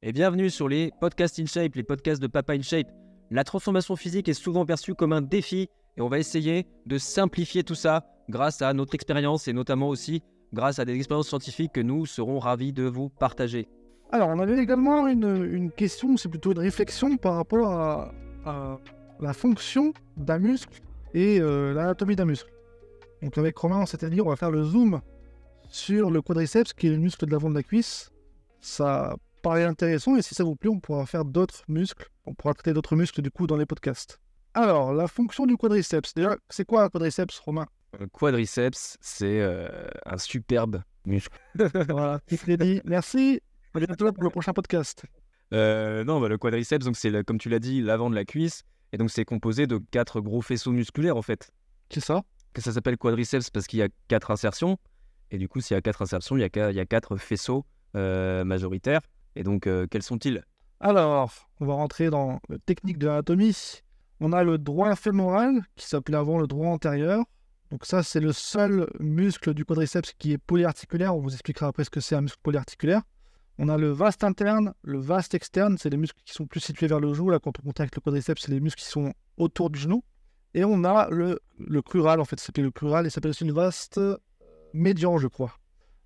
et bienvenue sur les podcasts InShape, les podcasts de Papa InShape. La transformation physique est souvent perçue comme un défi et on va essayer de simplifier tout ça grâce à notre expérience et notamment aussi grâce à des expériences scientifiques que nous serons ravis de vous partager. Alors, on avait également une, une question, c'est plutôt une réflexion par rapport à, la fonction d'un muscle et euh, l'anatomie d'un muscle. Donc, avec Romain, c'est-à-dire, on va faire le zoom sur le quadriceps, qui est le muscle de l'avant de la cuisse. Ça paraît intéressant et si ça vous plaît, on pourra faire d'autres muscles. On pourra traiter d'autres muscles du coup dans les podcasts. Alors, la fonction du quadriceps. Déjà, c'est quoi un quadriceps, Romain? Le quadriceps, c'est euh, un superbe muscle. Voilà, dit. Merci. À bientôt pour le prochain podcast. Euh, non, bah, le quadriceps, donc c'est comme tu l'as dit, l'avant de la cuisse. Et donc c'est composé de quatre gros faisceaux musculaires en fait. C'est ça Que ça s'appelle quadriceps parce qu'il y a quatre insertions. Et du coup, s'il y a quatre insertions, il y a, il y a quatre faisceaux euh, majoritaires. Et donc, euh, quels sont-ils? Alors, on va rentrer dans la technique de l'anatomie. On a le droit fémoral, qui s'appelait avant le droit antérieur. Donc ça, c'est le seul muscle du quadriceps qui est polyarticulaire. On vous expliquera après ce que c'est un muscle polyarticulaire. On a le vaste interne, le vaste externe, c'est les muscles qui sont plus situés vers le genou. Là, quand on contacte le quadriceps, c'est les muscles qui sont autour du genou. Et on a le, crural, en fait, s'appelle le crural et s'appelle aussi le vaste médian, je crois.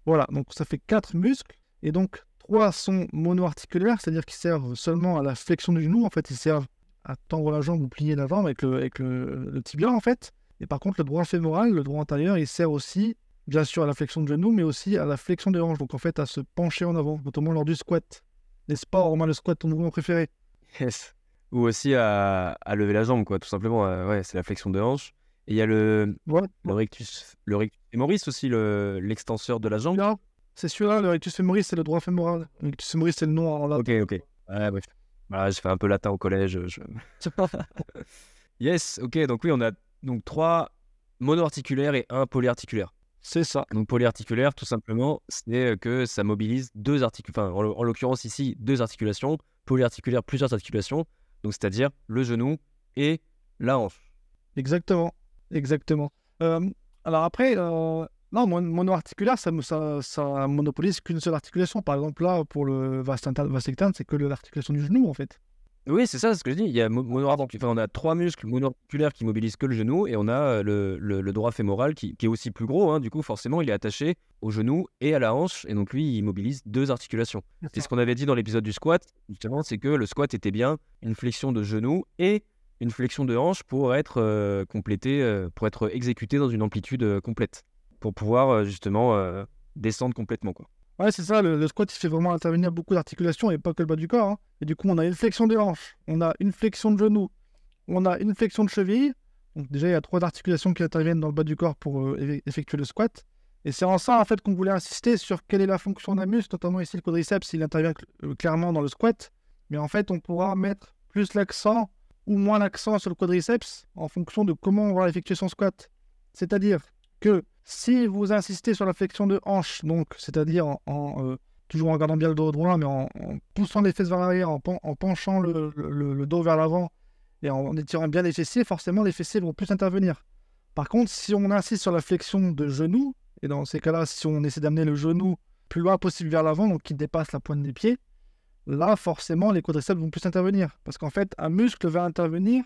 Voilà, donc ça fait quatre muscles. Et donc, trois sont monoarticulaires, c'est-à-dire qu'ils servent seulement à la flexion du genou. En fait, ils servent à tendre la jambe ou plier la jambe avec le, avec le, le tibia, en fait. Et par contre, le droit fémoral, le droit antérieur, il sert aussi, bien sûr, à la flexion de genou, mais aussi à la flexion des hanches. Donc, en fait, à se pencher en avant, notamment lors du squat. N'est-ce pas, Romain, le squat, ton mouvement préféré Yes. Ou aussi à, à lever la jambe, quoi, tout simplement. euh, ouais, c'est la flexion de hanche. Et il y a le, Ouais, le rectus, le rectus femoris aussi, le- l'extenseur de la jambe. C'est celui-là, le rectus femoris, c'est le droit fémoral. Le rectus femoris, c'est le nom en latin. Ok, ok. Ouais, bref. Voilà, j'ai fait un peu latin au collège. je- Yes, ok. Donc oui, on a donc trois monoarticulaires et un polyarticulaire. C'est ça. Donc polyarticulaire, tout simplement, c'est que ça mobilise deux articulations, enfin en l'occurrence ici, deux articulations, polyarticulaire, plusieurs articulations, donc c'est-à-dire le genou et la hanche. Exactement, exactement. Euh, alors après, euh, non, mon- monoarticulaire, ça, me- ça, ça monopolise qu'une seule articulation. Par exemple, là, pour le vaste interne, vaste externe, c'est que l'articulation du genou, en fait. Oui, c'est ça ce que je dis. Il y a mo- monoarticulaire, enfin, on a trois muscles monoarticulaires qui mobilisent que le genou et on a euh, le, le- le droit fémoral qui, qui est aussi plus gros. hein. Du coup, forcément, il est attaché au genou et à la hanche et donc lui, il mobilise deux articulations. C'est ce qu'on avait dit dans l'épisode du squat, justement, c'est que le squat était bien une flexion de genou et une flexion de hanche pour être euh, complété, euh, pour être exécuté dans une amplitude euh, complète, pour pouvoir euh, justement euh, descendre complètement. Quoi. Ouais, c'est ça, le, squat, il fait vraiment intervenir beaucoup d'articulations et pas que le bas du corps. hein. Et du coup, on a une flexion des hanches, on a une flexion de genou, on a une flexion de cheville. Donc déjà, il y a trois articulations qui interviennent dans le bas du corps pour euh, eff- effectuer le squat. Et c'est en ça, en fait, qu'on voulait insister sur quelle est la fonction d'un muscle, notamment ici le quadriceps, il intervient cl- clairement dans le squat. Mais en fait, on pourra mettre plus l'accent ou moins l'accent sur le quadriceps en fonction de comment on va effectuer son squat. C'est-à-dire que si vous insistez sur la flexion de hanche, donc c'est-à-dire en, euh, toujours en gardant bien le dos droit, mais en, poussant les fesses vers l'arrière, en, pen- en penchant le dos vers l'avant et en étirant bien les fessiers, forcément les fessiers vont plus intervenir. Par contre, si on insiste sur la flexion de genou, et dans ces cas-là, si on essaie d'amener le genou plus loin possible vers l'avant, donc qui dépasse la pointe des pieds, là forcément les quadriceps vont plus intervenir. Parce qu'en fait, un muscle va intervenir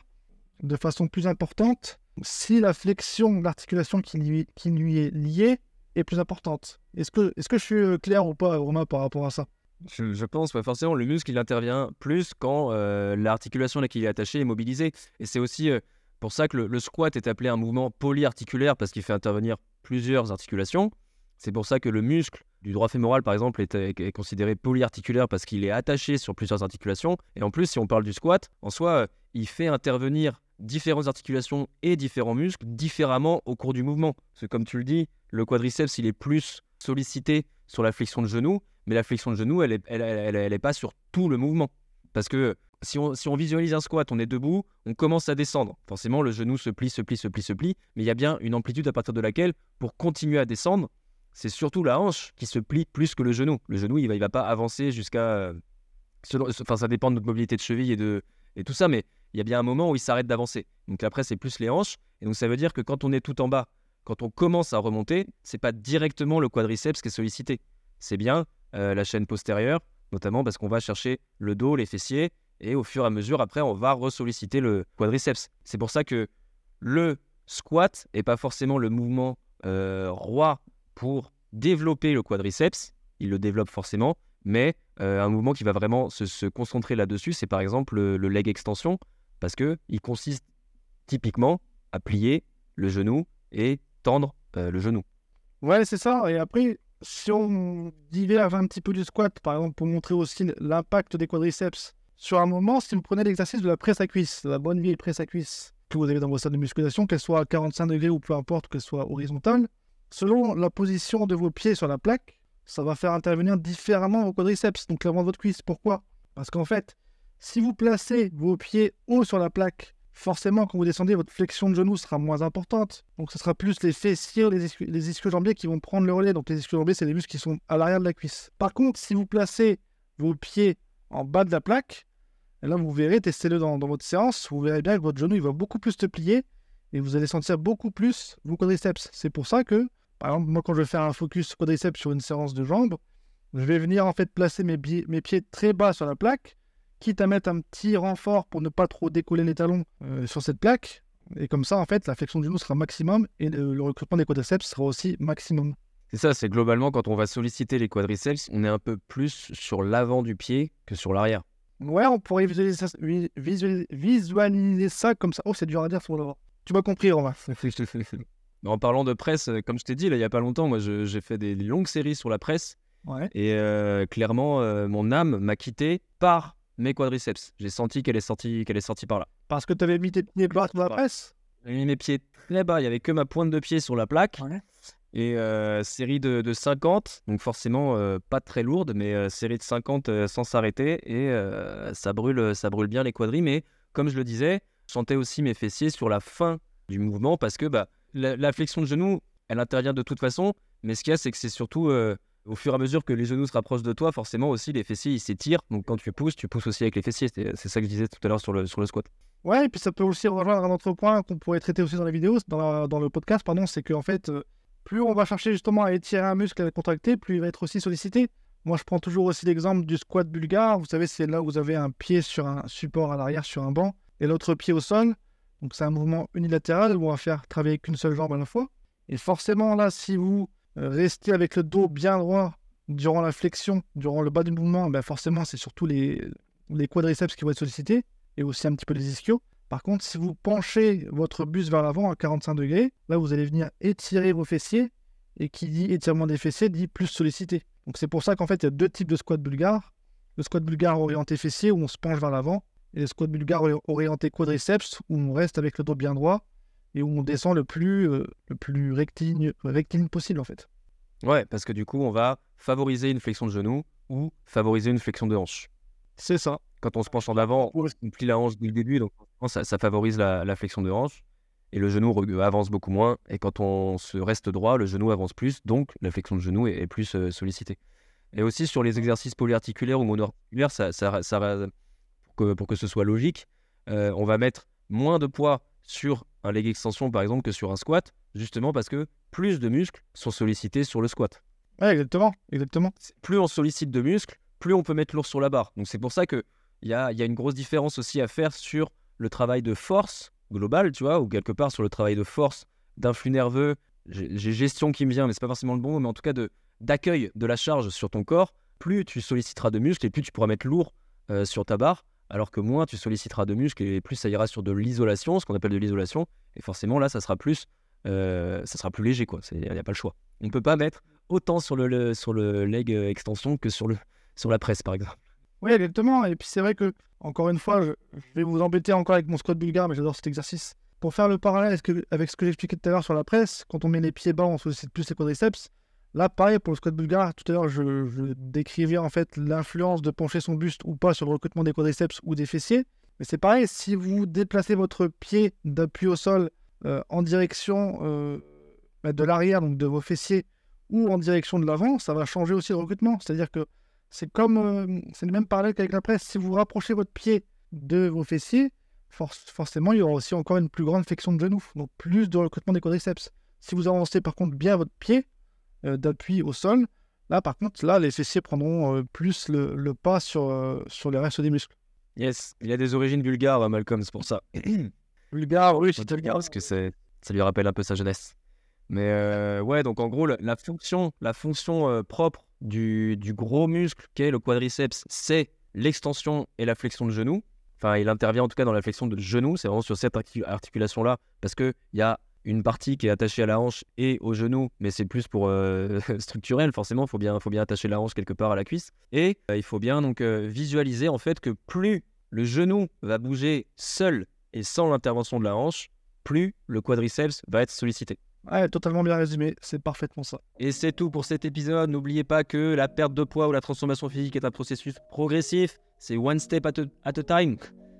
de façon plus importante si la flexion de l'articulation qui lui, est liée est plus importante. Est-ce que, je suis euh, clair ou pas, Romain, par rapport à ça? Je, pense, ouais, forcément, le muscle, intervient plus quand euh, l'articulation à laquelle il est attaché est mobilisée. Et c'est aussi euh, pour ça que le squat est appelé un mouvement polyarticulaire parce qu'il fait intervenir plusieurs articulations. C'est pour ça que le muscle du droit fémoral, par exemple, est, considéré polyarticulaire parce qu'il est attaché sur plusieurs articulations. Et en plus, si on parle du squat, en soi, euh, il fait intervenir différentes articulations et différents muscles différemment au cours du mouvement. Parce que comme tu le dis, le quadriceps, il est plus sollicité sur la flexion de genou, mais la flexion de genou, elle n'est elle- elle- elle est pas sur tout le mouvement. Parce que si on, si on visualise un squat, on est debout, on commence à descendre. Forcément, le genou se plie, se plie, se plie, se plie, mais il y a bien une amplitude à partir de laquelle, pour continuer à descendre, c'est surtout la hanche qui se plie plus que le genou. Le genou, il va, il va pas avancer jusqu'à... euh, Enfin, ça dépend de notre mobilité de cheville et, et tout ça, mais il y a bien un moment où il s'arrête d'avancer. Donc après, c'est plus les hanches. Et donc ça veut dire que quand on est tout en bas, quand on commence à remonter, c'est pas directement le quadriceps qui est sollicité. C'est bien euh, la chaîne postérieure, notamment parce qu'on va chercher le dos, les fessiers, et au fur et à mesure, après, on va ressolliciter le quadriceps. C'est pour ça que le squat n'est pas forcément le mouvement euh, roi pour développer le quadriceps, il le développe forcément, mais euh, un mouvement qui va vraiment se, concentrer là-dessus, c'est par exemple le, leg extension, parce qu'il consiste typiquement à plier le genou et tendre euh, le genou. Ouais, c'est ça. Et après, si on diverge un petit peu du squat, par exemple, pour montrer aussi l'impact des quadriceps, sur un moment, si vous prenez l'exercice de la presse à cuisse, la bonne vieille presse à cuisse que vous avez dans vos salles de musculation, qu'elle soit à 45 degrés ou peu importe, qu'elle soit horizontale, selon la position de vos pieds sur la plaque, ça va faire intervenir différemment vos quadriceps, donc l'avant de votre cuisse. Pourquoi? Parce qu'en fait, si vous placez vos pieds haut sur la plaque, forcément, quand vous descendez, votre flexion de genou sera moins importante. Donc, ce sera plus les fessiers, les, les ischio-jambiers qui vont prendre le relais. Donc, les ischio-jambiers, c'est les muscles qui sont à l'arrière de la cuisse. Par contre, si vous placez vos pieds en bas de la plaque, et là, vous verrez, testez-le dans, votre séance, vous verrez bien que votre genou, il va beaucoup plus se plier et vous allez sentir beaucoup plus vos quadriceps. C'est pour ça que, par exemple, moi, quand je vais faire un focus quadriceps sur une séance de jambes, je vais venir en fait placer mes, mes pieds très bas sur la plaque quitte à mettre un petit renfort pour ne pas trop décoller les talons euh, sur cette plaque. Et comme ça, en fait, la flexion du genou sera maximum et le, recrutement des quadriceps sera aussi maximum. C'est ça, c'est globalement quand on va solliciter les quadriceps, on est un peu plus sur l'avant du pied que sur l'arrière. Ouais, on pourrait visualiser ça, comme ça. Oh, c'est dur à dire sur l'avant. Tu m'as compris, Romain. en parlant de presse, euh, comme je t'ai dit, là, il n'y a pas longtemps, moi, j'ai fait des longues séries sur la presse. Ouais. Et euh, clairement, mon âme m'a quitté par mes quadriceps. J'ai senti qu'elle est sortie, qu'elle est sortie par là. Parce que tu avais mis tes pieds bas sur la presse? J'ai mis mes pieds très bas. Il y avait que ma pointe de pied sur la plaque. Et euh, série de, de, 50, donc forcément euh, pas très lourde, mais euh, série de 50 sans s'arrêter. Et ça, brûle, ça brûle bien les quadris. Mais comme je le disais, je sentais aussi mes fessiers sur la fin du mouvement parce que bah, la, flexion de genou, elle intervient de toute façon. Mais ce qu'il y a, c'est que c'est surtout au fur et à mesure que les genoux se rapprochent de toi, forcément aussi les fessiers ils s'étirent. Donc quand tu pousses, tu pousses aussi avec les fessiers. C'est ça que je disais tout à l'heure sur le, sur le squat. Ouais, et puis ça peut aussi rejoindre un autre point qu'on pourrait traiter aussi dans la vidéo, dans, dans le podcast, pardon, c'est qu'en fait, euh, plus on va chercher justement à étirer un muscle à le contracter, plus il va être aussi sollicité. Moi, je prends toujours aussi l'exemple du squat bulgare. Vous savez, c'est là où vous avez un pied sur un support à l'arrière sur un banc et l'autre pied au sol. Donc c'est un mouvement unilatéral où on va faire travailler qu'une seule jambe à la fois. Et forcément, là, si vous euh, restez avec le dos bien droit durant la flexion, durant le bas du mouvement, ben forcément, c'est surtout les, quadriceps qui vont être sollicités et aussi un petit peu les ischios. Par contre, si vous penchez votre buste vers l'avant à 45 degrés, là, vous allez venir étirer vos fessiers. Et qui dit étirement des fessiers dit plus sollicité. Donc c'est pour ça qu'en fait, il y a deux types de squat bulgare. Le squat bulgare orienté fessier où on se penche vers l'avant. Et le squat bulgare orienté quadriceps où on reste avec le dos bien droit et où on descend le plus, euh, le plus rectiligne, rectiligne possible en fait. Ouais, parce que du coup, on va favoriser une flexion de genou ou favoriser une flexion de hanche. C'est ça. Quand on se penche en avant, on plie la hanche dès le début, donc ça, favorise la, flexion de hanche. Et le genou avance beaucoup moins. Et quand on se reste droit, le genou avance plus, donc la flexion de genou est, plus euh, sollicitée. Et aussi sur les exercices polyarticulaires ou monoarticulaires, ça, ça, que, pour, que, ce soit logique, euh, on va mettre moins de poids sur un leg extension par exemple que sur un squat, justement parce que plus de muscles sont sollicités sur le squat. Ouais, exactement, exactement. Plus on sollicite de muscles, plus on peut mettre lourd sur la barre. Donc c'est pour ça qu'il y a, y a une grosse différence aussi à faire sur le travail de force global, tu vois, ou quelque part sur le travail de force d'influx nerveux. J'ai gestion qui me vient, mais c'est pas forcément le bon mot, mais en tout cas de d'accueil de la charge sur ton corps. Plus tu solliciteras de muscles et plus tu pourras mettre lourd euh, sur ta barre, alors que moins tu solliciteras de muscles et plus ça ira sur de l'isolation, ce qu'on appelle de l'isolation. Et forcément là, ça sera plus, euh, ça sera plus léger, quoi. Il n'y a pas le choix. On ne peut pas mettre autant sur le, sur le leg euh, extension que sur, le, sur la presse, par exemple. Oui, exactement. Et puis c'est vrai que, encore une fois, je, vais vous embêter encore avec mon squat bulgare, mais j'adore cet exercice. Pour faire le parallèle avec ce que j'expliquais tout à l'heure sur la presse, quand on met les pieds bas, on sollicite plus les quadriceps. Là, pareil, pour le squat bulgare, tout à l'heure, je, décrivais en fait l'influence de pencher son buste ou pas sur le recrutement des quadriceps ou des fessiers. Mais c'est pareil, si vous déplacez votre pied d'appui au sol euh, en direction euh, bah, de l'arrière, donc de vos fessiers, ou en direction de l'avant, ça va changer aussi le recrutement. C'est-à-dire que c'est comme, euh, c'est le même parallèle qu'avec la presse. Si vous rapprochez votre pied de vos fessiers, forcément, il y aura aussi encore une plus grande flexion de genou, donc plus de recrutement des quadriceps. Si vous avancez par contre bien votre pied d'appui au sol, Là, par contre, là, les fessiers prendront euh, plus le, le pas sur, euh, sur les restes des muscles. Yes, il a des origines bulgares, euh, Malcolm, c'est pour ça. Bulgare, russe, italien. Parce que c'est, ça lui rappelle un peu sa jeunesse. Mais euh, ouais, donc en gros, la, la fonction, la fonction euh, propre du, du gros muscle qu'est le quadriceps, c'est l'extension et la flexion de genou. Enfin, il intervient en tout cas dans la flexion de genou, c'est vraiment sur cette arti- articulation-là, parce qu'il y a une partie qui est attachée à la hanche et au genou, mais c'est plus pour euh, structurel, forcément, il faut bien, faut bien attacher la hanche quelque part à la cuisse. Et euh, il faut bien donc euh, visualiser en fait que plus le genou va bouger seul et sans l'intervention de la hanche, plus le quadriceps va être sollicité. Ouais, totalement bien résumé. C'est parfaitement ça. Et c'est tout pour cet épisode. N'oubliez pas que la perte de poids ou la transformation physique est un processus progressif. C'est one step at a, at a time.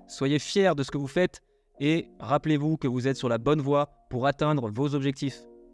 Soyez fiers de ce que vous faites et rappelez-vous que vous êtes sur la bonne voie pour atteindre vos objectifs.